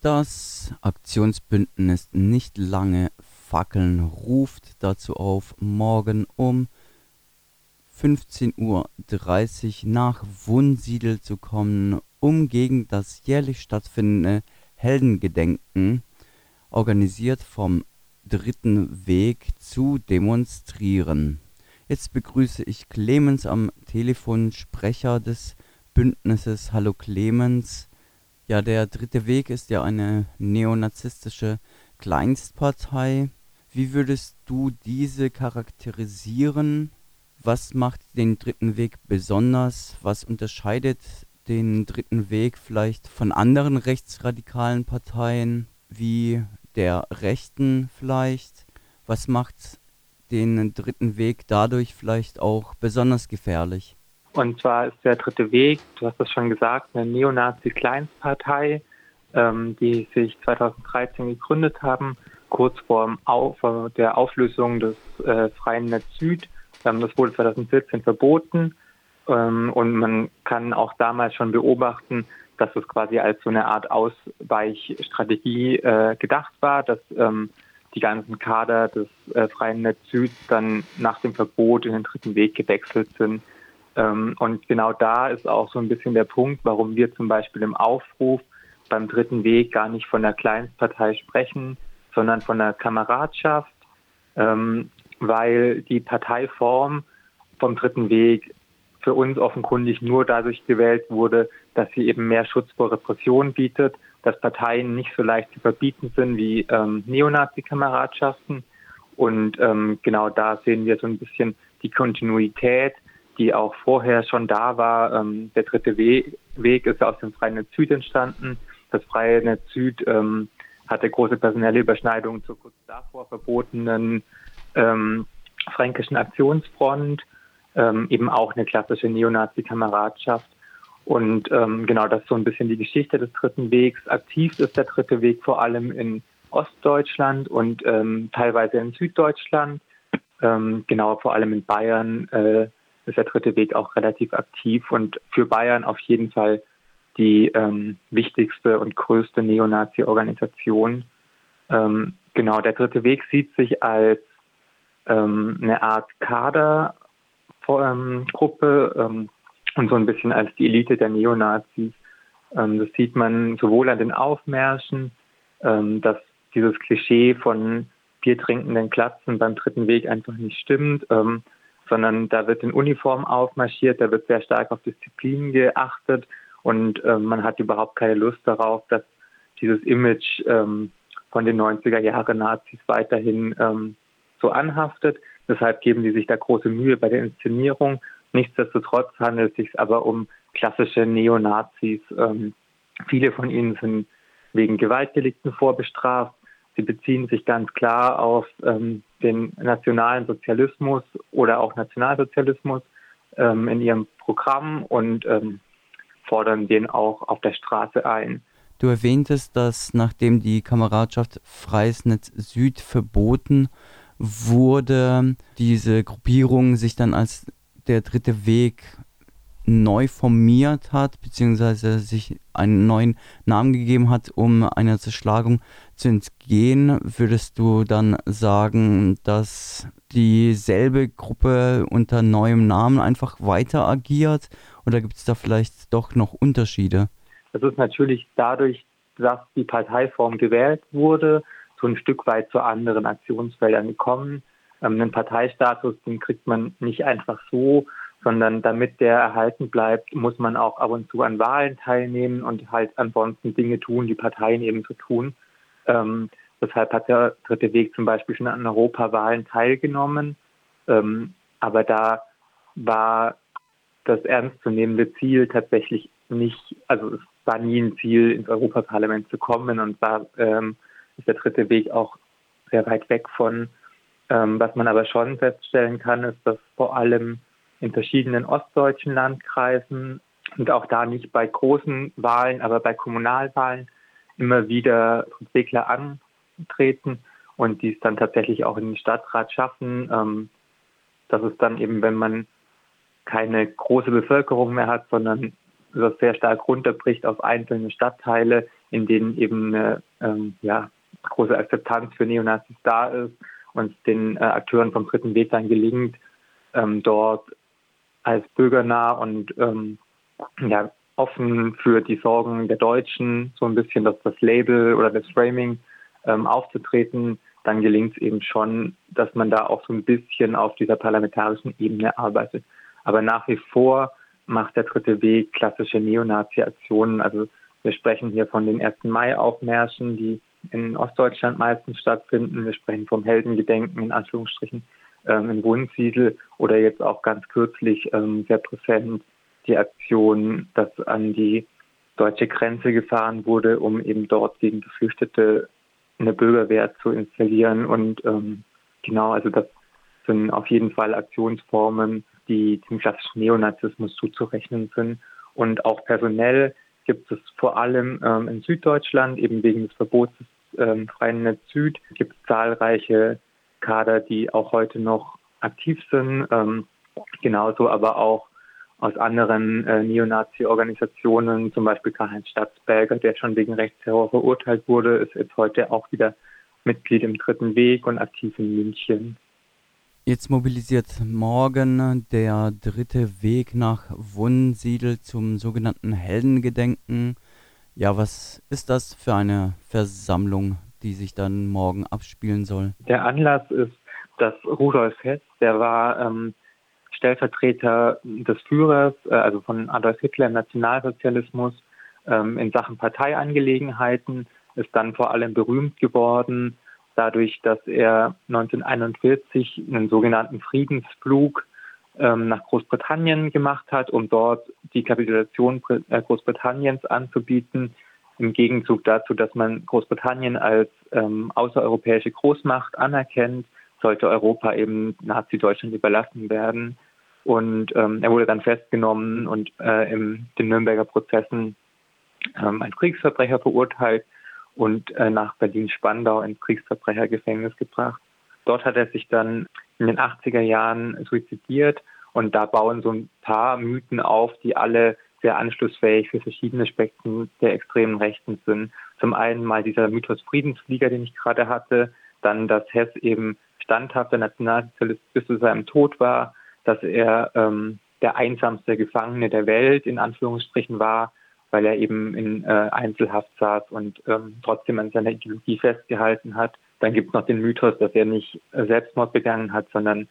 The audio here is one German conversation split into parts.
Das Aktionsbündnis Nicht lange Fackeln ruft dazu auf, morgen um 15.30 Uhr nach Wunsiedel zu kommen, um gegen das jährlich stattfindende Heldengedenken, organisiert vom Dritten Weg, zu demonstrieren. Jetzt begrüße ich Clemens am Telefon, Sprecher des Bündnisses. Hallo Clemens. Ja, der Dritte Weg ist ja eine neonazistische Kleinstpartei. Wie würdest du diese charakterisieren? Was macht den Dritten Weg besonders? Was unterscheidet den Dritten Weg vielleicht von anderen rechtsradikalen Parteien wie der Rechten vielleicht? Was macht den Dritten Weg dadurch vielleicht auch besonders gefährlich? Und zwar ist der Dritte Weg, du hast es schon gesagt, eine Neonazi-Kleinstpartei, ähm, die sich 2013 gegründet haben, kurz vor Auf, der Auflösung des äh, Freien Netz Süd. Ähm, das wurde 2014 verboten ähm, und man kann auch damals schon beobachten, dass es quasi als so eine Art Ausweichstrategie äh, gedacht war, dass ähm, die ganzen Kader des äh, Freien Netz Süd dann nach dem Verbot in den dritten Weg gewechselt sind. Ähm, und genau da ist auch so ein bisschen der Punkt, warum wir zum Beispiel im Aufruf beim dritten Weg gar nicht von der Kleinstpartei sprechen, sondern von der Kameradschaft, ähm, weil die Parteiform vom dritten Weg für uns offenkundig nur dadurch gewählt wurde, dass sie eben mehr Schutz vor Repression bietet, dass Parteien nicht so leicht zu verbieten sind wie ähm, Neonazi-Kameradschaften. Und ähm, genau da sehen wir so ein bisschen die Kontinuität, die auch vorher schon da war. Ähm, der dritte We Weg ist aus dem Freien Netz Süd entstanden. Das Freie Netz Süd ähm, hatte große personelle Überschneidungen zur kurz davor verbotenen ähm, Fränkischen Aktionsfront, ähm, eben auch eine klassische Neonazi-Kameradschaft. Und ähm, genau das ist so ein bisschen die Geschichte des Dritten Wegs. Aktiv ist der Dritte Weg vor allem in Ostdeutschland und ähm, teilweise in Süddeutschland. Genau, vor allem in Bayern äh, ist der Dritte Weg auch relativ aktiv und für Bayern auf jeden Fall die ähm, wichtigste und größte Neonazi-Organisation. Ähm, genau, der Dritte Weg sieht sich als ähm, eine Art Kadergruppe ähm, und so ein bisschen als die Elite der Neonazis. Ähm, das sieht man sowohl an den Aufmärschen, ähm, dass dieses Klischee von biertrinkenden Klatzen beim Dritten Weg einfach nicht stimmt, sondern da wird in Uniform aufmarschiert, da wird sehr stark auf Disziplin geachtet und ähm, man hat überhaupt keine Lust darauf, dass dieses Image ähm, von den 90er Jahre Nazis weiterhin ähm, so anhaftet. Deshalb geben die sich da große Mühe bei der Inszenierung. Nichtsdestotrotz handelt es sich aber um klassische Neonazis. Ähm, viele von ihnen sind wegen Gewaltdelikten vorbestraft. Sie beziehen sich ganz klar auf ähm, den nationalen Sozialismus oder auch Nationalsozialismus ähm, in ihrem Programm und ähm, fordern den auch auf der Straße ein. Du erwähntest, dass nachdem die Kameradschaft Freies Netz Süd verboten wurde, diese Gruppierung sich dann als der dritte Weg neu formiert hat, beziehungsweise sich einen neuen Namen gegeben hat, um einer Zerschlagung zu entgehen, würdest du dann sagen, dass dieselbe Gruppe unter neuem Namen einfach weiter agiert oder gibt es da vielleicht doch noch Unterschiede? Es ist natürlich dadurch, dass die Parteiform gewählt wurde, so ein Stück weit zu anderen Aktionsfeldern gekommen. Ähm, einen Parteistatus, den kriegt man nicht einfach so, sondern damit der erhalten bleibt, muss man auch ab und zu an Wahlen teilnehmen und halt ansonsten Dinge tun, die Parteien eben so tun. Ähm, deshalb hat der Dritte Weg zum Beispiel schon an Europawahlen teilgenommen. Ähm, aber da war das ernstzunehmende Ziel tatsächlich nicht, also es war nie ein Ziel, ins Europaparlament zu kommen und da ähm, ist der dritte Weg auch sehr weit weg von. Ähm, was man aber schon feststellen kann, ist, dass vor allem in verschiedenen ostdeutschen Landkreisen und auch da nicht bei großen Wahlen, aber bei Kommunalwahlen immer wieder Entwickler antreten und die es dann tatsächlich auch in den Stadtrat schaffen. Ähm, das ist dann eben, wenn man keine große Bevölkerung mehr hat, sondern das sehr stark runterbricht auf einzelne Stadtteile, in denen eben eine ähm, ja, große Akzeptanz für Neonazis da ist und den äh, Akteuren vom Dritten Weg dann gelingt, ähm, dort als bürgernah und ähm, ja, offen für die Sorgen der Deutschen, so ein bisschen das, das Label oder das Framing ähm, aufzutreten, dann gelingt es eben schon, dass man da auch so ein bisschen auf dieser parlamentarischen Ebene arbeitet. Aber nach wie vor macht der dritte Weg klassische Neonazi-Aktionen. Also wir sprechen hier von den 1. Mai-Aufmärschen, die in Ostdeutschland meistens stattfinden. Wir sprechen vom Heldengedenken in Anführungsstrichen ähm, in Wunsiedel oder jetzt auch ganz kürzlich ähm, sehr präsent die Aktion, dass an die deutsche Grenze gefahren wurde, um eben dort gegen Geflüchtete eine Bürgerwehr zu installieren. Und ähm, genau, also das sind auf jeden Fall Aktionsformen, die dem klassischen Neonazismus zuzurechnen sind. Und auch personell gibt es vor allem ähm, in Süddeutschland, eben wegen des Verbots des ähm, Freien Netz Süd, gibt es zahlreiche Kader, die auch heute noch aktiv sind. Ähm, genauso aber auch aus anderen äh, Neonazi-Organisationen, zum Beispiel Karl-Heinz Stadtsberger, der schon wegen Rechtsterror verurteilt wurde, ist jetzt heute auch wieder Mitglied im Dritten Weg und aktiv in München. Jetzt mobilisiert morgen der dritte Weg nach Wunsiedel zum sogenannten Heldengedenken. Ja, was ist das für eine Versammlung, die sich dann morgen abspielen soll? Der Anlass ist, dass Rudolf Hess, der war ähm, Stellvertreter des Führers, äh, also von Adolf Hitler im Nationalsozialismus ähm, in Sachen Parteiangelegenheiten, ist dann vor allem berühmt geworden dadurch, dass er 1941 einen sogenannten Friedensflug ähm, nach Großbritannien gemacht hat, um dort die Kapitulation äh, Großbritanniens anzubieten, im Gegenzug dazu, dass man Großbritannien als ähm, außereuropäische Großmacht anerkennt, sollte Europa eben Nazi-Deutschland überlassen werden. Und ähm, er wurde dann festgenommen und äh, in den Nürnberger Prozessen ähm, als Kriegsverbrecher verurteilt und äh, nach Berlin-Spandau ins Kriegsverbrechergefängnis gebracht. Dort hat er sich dann in den 80er Jahren suizidiert und da bauen so ein paar Mythen auf, die alle sehr anschlussfähig für verschiedene Spektren der extremen Rechten sind. Zum einen mal dieser Mythos Friedensflieger, den ich gerade hatte, dann, dass Hess eben standhafter Nationalsozialist bis zu seinem Tod war, dass er ähm, der einsamste Gefangene der Welt in Anführungsstrichen war, weil er eben in äh, Einzelhaft saß und ähm, trotzdem an seiner Ideologie festgehalten hat. Dann gibt es noch den Mythos, dass er nicht Selbstmord begangen hat, sondern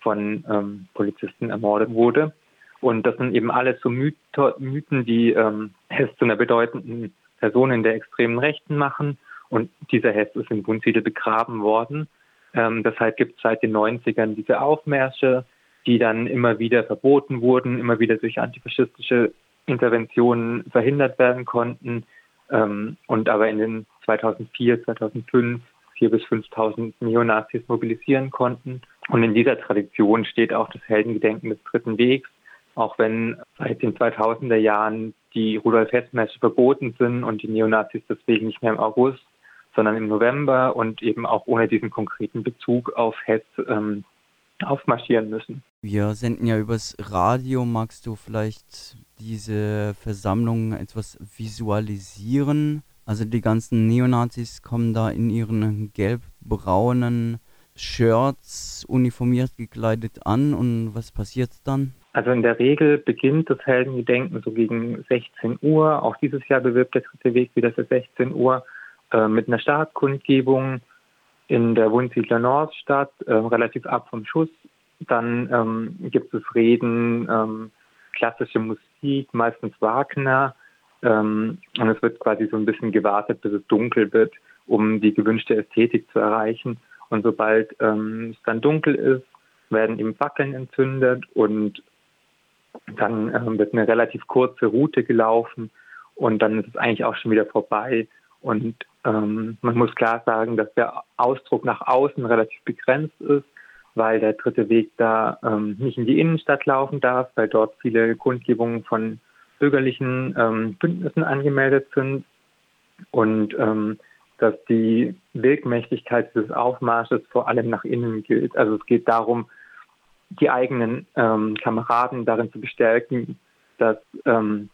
von ähm, Polizisten ermordet wurde. Und das sind eben alles so Mytho Mythen, die ähm, Hess zu einer bedeutenden Person in der extremen Rechten machen. Und dieser Hess ist in Wunsiedel begraben worden. Ähm, deshalb gibt es seit den 90ern diese Aufmärsche, die dann immer wieder verboten wurden, immer wieder durch antifaschistische Interventionen verhindert werden konnten ähm, und aber in den 2004, 2005 4.000 bis 5.000 Neonazis mobilisieren konnten. Und in dieser Tradition steht auch das Heldengedenken des Dritten Wegs, auch wenn seit den 2000er Jahren die Rudolf-Hess-Märsche verboten sind und die Neonazis deswegen nicht mehr im August, sondern im November und eben auch ohne diesen konkreten Bezug auf Hess ähm, aufmarschieren müssen. Wir senden ja übers Radio. Magst du vielleicht diese Versammlung etwas visualisieren? Also die ganzen Neonazis kommen da in ihren gelb-braunen Shirts uniformiert gekleidet an und was passiert dann? Also in der Regel beginnt das Heldengedenken so gegen 16 Uhr. Auch dieses Jahr bewirbt der dritte Weg wieder für 16 Uhr äh, mit einer Startkundgebung in der Wunsiedler Nordstadt, äh, relativ ab vom Schuss. Dann ähm, gibt es Reden, ähm, klassische Musik, meistens Wagner. Ähm, und es wird quasi so ein bisschen gewartet, bis es dunkel wird, um die gewünschte Ästhetik zu erreichen. Und sobald ähm, es dann dunkel ist, werden eben Fackeln entzündet und dann ähm, wird eine relativ kurze Route gelaufen und dann ist es eigentlich auch schon wieder vorbei. Und ähm, man muss klar sagen, dass der Ausdruck nach außen relativ begrenzt ist, weil der dritte Weg da ähm, nicht in die Innenstadt laufen darf, weil dort viele Kundgebungen von bürgerlichen ähm, Bündnissen angemeldet sind und ähm, dass die Wirkmächtigkeit des Aufmarsches vor allem nach innen gilt. Also es geht darum, die eigenen ähm, Kameraden darin zu bestärken, dass ähm,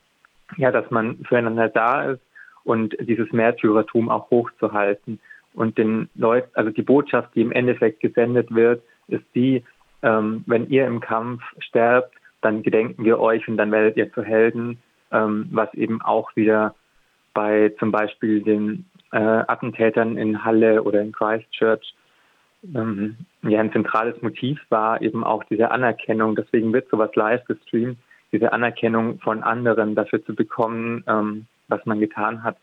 ja, dass man füreinander da ist und dieses Märtyrertum auch hochzuhalten. Und den Leuten, also die Botschaft, die im Endeffekt gesendet wird, ist die, ähm, wenn ihr im Kampf sterbt, dann gedenken wir euch und dann werdet ihr zu Helden, ähm, was eben auch wieder bei zum Beispiel den äh, Attentätern in Halle oder in Christchurch ähm, ja ein zentrales Motiv war, eben auch diese Anerkennung. Deswegen wird sowas live gestreamt, diese Anerkennung von anderen dafür zu bekommen, ähm, was man getan hat.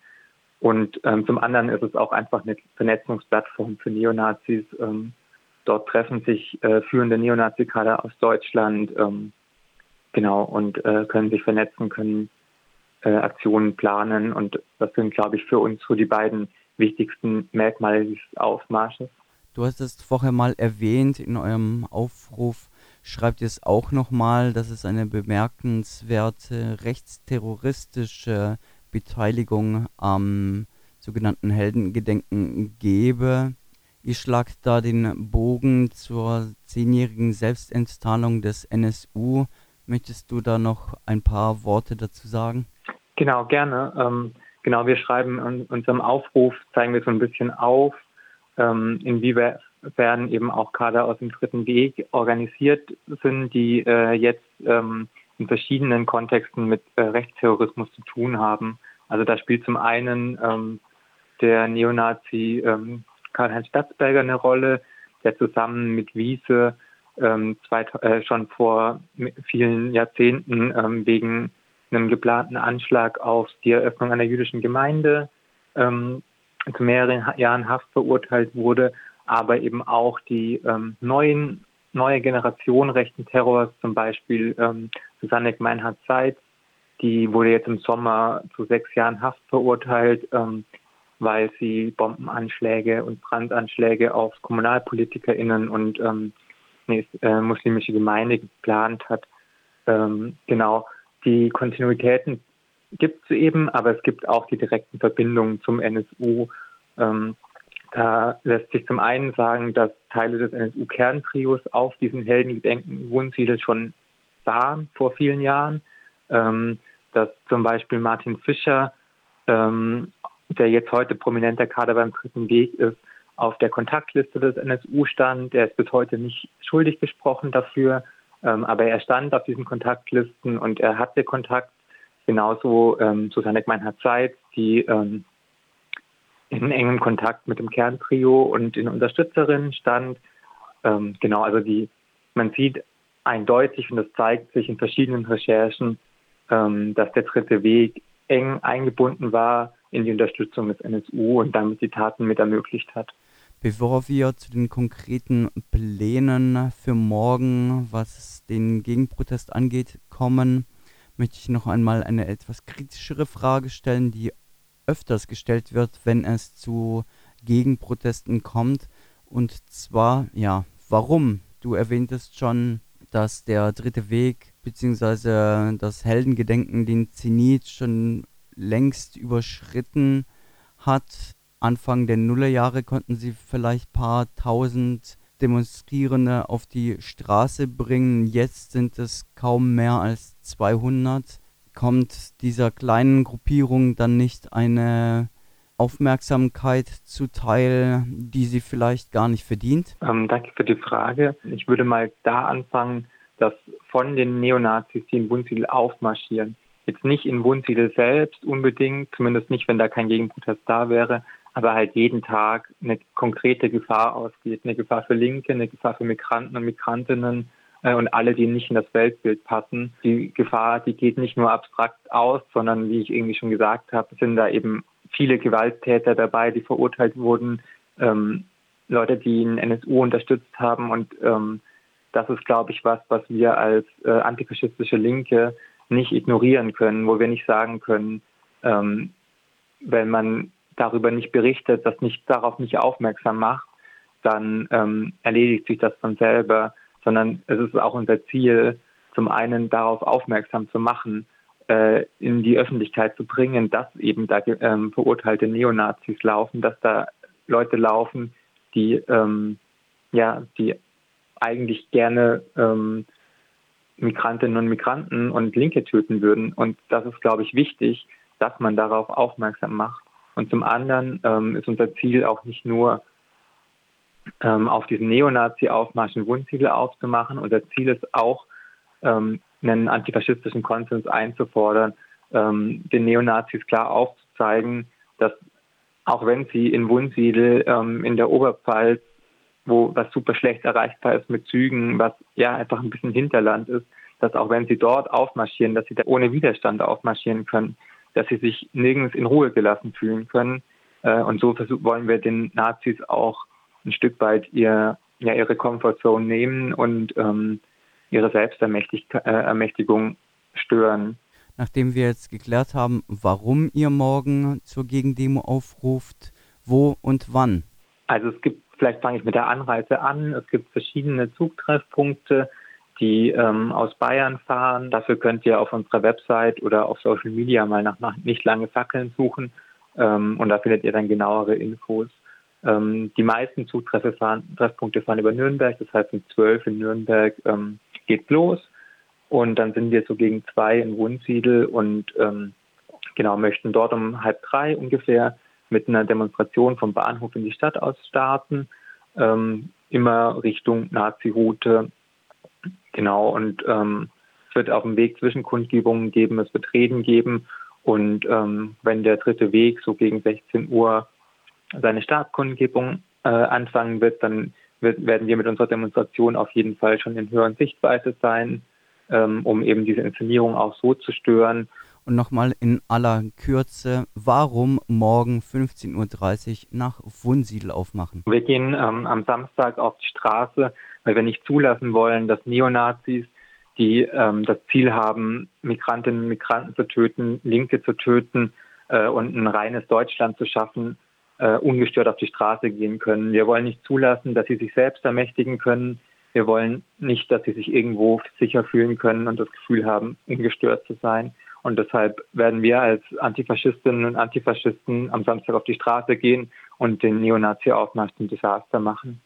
Und ähm, zum anderen ist es auch einfach eine Vernetzungsplattform für Neonazis. Ähm, dort treffen sich äh, führende Neonazi-Kader aus Deutschland, ähm, genau, und äh, können sich vernetzen, können äh, Aktionen planen. Und das sind, glaube ich, für uns so die beiden wichtigsten Merkmale dieses Aufmarsches. Du hast es vorher mal erwähnt in eurem Aufruf. Schreibt es auch nochmal, dass es eine bemerkenswerte rechtsterroristische Beteiligung am sogenannten Heldengedenken gebe. Ihr schlagt da den Bogen zur zehnjährigen Selbstenttarnung des NSU. Möchtest du da noch ein paar Worte dazu sagen? Genau, gerne. Ähm, genau, wir schreiben in unserem Aufruf, zeigen wir so ein bisschen auf, ähm, inwiefern eben auch Kader aus dem dritten Weg organisiert sind, die äh, jetzt ähm, in verschiedenen Kontexten mit äh, Rechtsterrorismus zu tun haben. Also da spielt zum einen ähm, der Neonazi ähm, Karl-Heinz Statzberger eine Rolle, der zusammen mit Wiese ähm, zwei, äh, schon vor vielen Jahrzehnten ähm, wegen einem geplanten Anschlag auf die Eröffnung einer jüdischen Gemeinde ähm, zu mehreren Jahren Haft verurteilt wurde, aber eben auch die ähm, neuen neue Generation rechten Terrors, zum Beispiel ähm, Susanne Meinhard Seitz, die wurde jetzt im Sommer zu sechs Jahren Haft verurteilt, ähm, weil sie Bombenanschläge und Brandanschläge auf KommunalpolitikerInnen und ähm, eine äh, muslimische Gemeinde geplant hat. Ähm, genau, die Kontinuitäten gibt es eben, aber es gibt auch die direkten Verbindungen zum NSU. Ähm, da lässt sich zum einen sagen, dass Teile des NSU-Kerntrios auf diesen Heldengedenken Wohnsiedel schon waren vor vielen Jahren. Ähm, dass zum Beispiel Martin Fischer, ähm, der jetzt heute prominenter Kader beim Dritten Weg ist, auf der Kontaktliste des NSU stand. Der ist bis heute nicht schuldig gesprochen dafür, ähm, aber er stand auf diesen Kontaktlisten und er hatte Kontakt. Genauso ähm, Susanne Meinhard Zeit, die ähm, in engem Kontakt mit dem Kerntrio und in Unterstützerinnen stand. Ähm, genau, also die, man sieht eindeutig und das zeigt sich in verschiedenen Recherchen, ähm, dass der dritte Weg eng eingebunden war in die Unterstützung des NSU und damit die Taten mit ermöglicht hat. Bevor wir zu den konkreten Plänen für morgen, was den Gegenprotest angeht, kommen, möchte ich noch einmal eine etwas kritischere Frage stellen, die öfters gestellt wird, wenn es zu Gegenprotesten kommt. Und zwar, ja, warum? Du erwähntest schon, dass der dritte Weg beziehungsweise das Heldengedenken den Zenit schon längst überschritten hat. Anfang der Nullerjahre konnten sie vielleicht paar tausend Demonstrierende auf die Straße bringen. Jetzt sind es kaum mehr als 200. Kommt dieser kleinen Gruppierung dann nicht eine Aufmerksamkeit zuteil, die sie vielleicht gar nicht verdient? Ähm, danke für die Frage. Ich würde mal da anfangen, dass von den Neonazis, die in Wunsiedel aufmarschieren, jetzt nicht in Wunsiedel selbst unbedingt, zumindest nicht, wenn da kein Gegenprotest da wäre, aber halt jeden Tag eine konkrete Gefahr ausgeht. Eine Gefahr für Linke, eine Gefahr für Migranten und Migrantinnen äh, und alle, die nicht in das Weltbild passen. Die Gefahr, die geht nicht nur abstrakt aus, sondern wie ich irgendwie schon gesagt habe, sind da eben viele Gewalttäter dabei, die verurteilt wurden, ähm, Leute, die den NSU unterstützt haben. Und ähm, das ist, glaube ich, was, was wir als äh, antifaschistische Linke nicht ignorieren können, wo wir nicht sagen können, ähm, wenn man darüber nicht berichtet, das nicht darauf nicht aufmerksam macht, dann ähm, erledigt sich das von selber, sondern es ist auch unser Ziel, zum einen darauf aufmerksam zu machen, äh, in die Öffentlichkeit zu bringen, dass eben da ähm, verurteilte Neonazis laufen, dass da Leute laufen, die ähm, ja, die eigentlich gerne ähm, Migrantinnen und Migranten und Linke töten würden. Und das ist, glaube ich, wichtig, dass man darauf aufmerksam macht. Und zum anderen ähm, ist unser Ziel auch nicht nur ähm, auf diesen Neonazi-Aufmarsch ein Wunsiedel aufzumachen. Unser Ziel ist auch, ähm, einen antifaschistischen Konsens einzufordern, ähm, den Neonazis klar aufzuzeigen, dass auch wenn sie in Wunsiedel ähm, in der Oberpfalz, wo was super schlecht erreichbar ist mit Zügen, was ja einfach ein bisschen Hinterland ist, dass auch wenn sie dort aufmarschieren, dass sie da ohne Widerstand aufmarschieren können, dass sie sich nirgends in Ruhe gelassen fühlen können. Äh, und so wollen wir den Nazis auch ein Stück weit ihr, ja, ihre Comfortzone nehmen und ähm, ihre Selbstermächtigung äh, stören. Nachdem wir jetzt geklärt haben, warum ihr morgen zur Gegendemo aufruft, wo und wann? Also es gibt, vielleicht fange ich mit der Anreise an, es gibt verschiedene Zugtreffpunkte, die ähm, aus Bayern fahren. Dafür könnt ihr auf unserer Website oder auf Social Media mal nach, nach nicht lange Fackeln suchen ähm, und da findet ihr dann genauere Infos. Ähm, die meisten Zutreffpunkte fahren über Nürnberg, das heißt um 12 in Nürnberg ähm, geht los. Und dann sind wir so gegen zwei in Wunsiedel und ähm, genau möchten dort um halb drei ungefähr mit einer Demonstration vom Bahnhof in die Stadt aus starten, ähm, immer Richtung Nazi-Route. Genau, und ähm, es wird auf dem Weg Zwischenkundgebungen geben, es wird Reden geben. Und ähm, wenn der dritte Weg so gegen 16 Uhr seine Startkundgebung äh, anfangen wird, dann werden wir mit unserer Demonstration auf jeden Fall schon in höheren Sichtweise sein, ähm, um eben diese Inszenierung auch so zu stören. Und nochmal in aller Kürze, warum morgen 15.30 Uhr nach Wunsiedel aufmachen? Wir gehen ähm, am Samstag auf die Straße, weil wir nicht zulassen wollen, dass Neonazis, die ähm, das Ziel haben, Migrantinnen und Migranten zu töten, Linke zu töten äh, und ein reines Deutschland zu schaffen, äh, ungestört auf die Straße gehen können. Wir wollen nicht zulassen, dass sie sich selbst ermächtigen können. Wir wollen nicht, dass sie sich irgendwo sicher fühlen können und das Gefühl haben, ungestört zu sein. Und deshalb werden wir als Antifaschistinnen und Antifaschisten am Samstag auf die Straße gehen und den Neonazi-Aufmarsch zum Desaster machen.